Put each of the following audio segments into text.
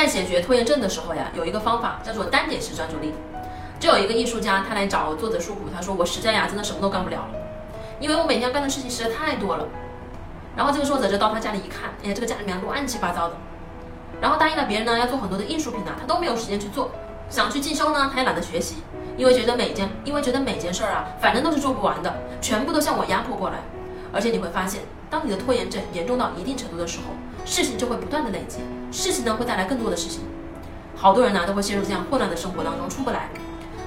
在解决拖延症的时候呀，有一个方法叫做单点式专注力。就有一个艺术家，他来找作者诉苦，他说我实在呀，真的什么都干不了了，因为我每天要干的事情实在太多了。然后这个作者就到他家里一看，哎呀，这个家里面乱七八糟的。然后答应了别人呢，要做很多的艺术品呢，他都没有时间去做。想去进修呢，他也懒得学习，因为觉得每件，因为觉得每件事儿啊，反正都是做不完的，全部都向我压迫过来。而且你会发现，当你的拖延症严重到一定程度的时候，事情就会不断的累积，事情呢会带来更多的事情，好多人呢都会陷入这样混乱的生活当中出不来。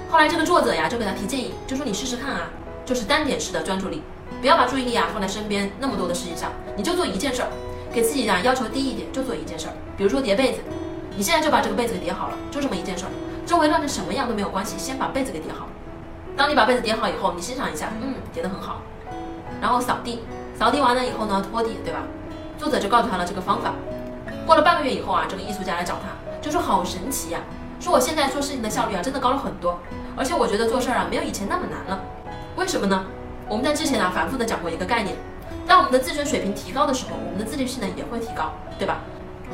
后来这个作者呀就给他提建议，就说你试试看啊，就是单点式的专注力，不要把注意力啊放在身边那么多的事情上，你就做一件事儿，给自己呀要求低一点，就做一件事儿，比如说叠被子，你现在就把这个被子给叠好了，就这么一件事儿，周围乱成什么样都没有关系，先把被子给叠好。当你把被子叠好以后，你欣赏一下，嗯，叠得很好，然后扫地，扫地完了以后呢拖地，对吧？作者就告诉他了这个方法。过了半个月以后啊，这个艺术家来找他，就说好神奇呀，说我现在做事情的效率啊，真的高了很多，而且我觉得做事儿啊，没有以前那么难了。为什么呢？我们在之前啊，反复的讲过一个概念，当我们的自尊水平提高的时候，我们的自律性呢也会提高，对吧？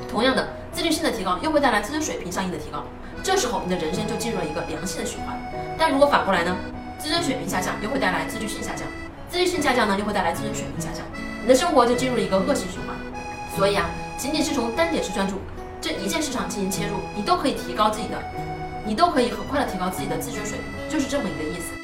同样的，自律性的提高又会带来自尊水平相应的提高，这时候你的人生就进入了一个良性的循环。但如果反过来呢，自尊水平下降又会带来自律性下降，自律性下降呢就会带来自尊水平下降，你的生活就进入了一个恶性循环。所以啊，仅仅是从单点式专注这一件事上进行切入，你都可以提高自己的，你都可以很快的提高自己的自尊水平，就是这么一个意思。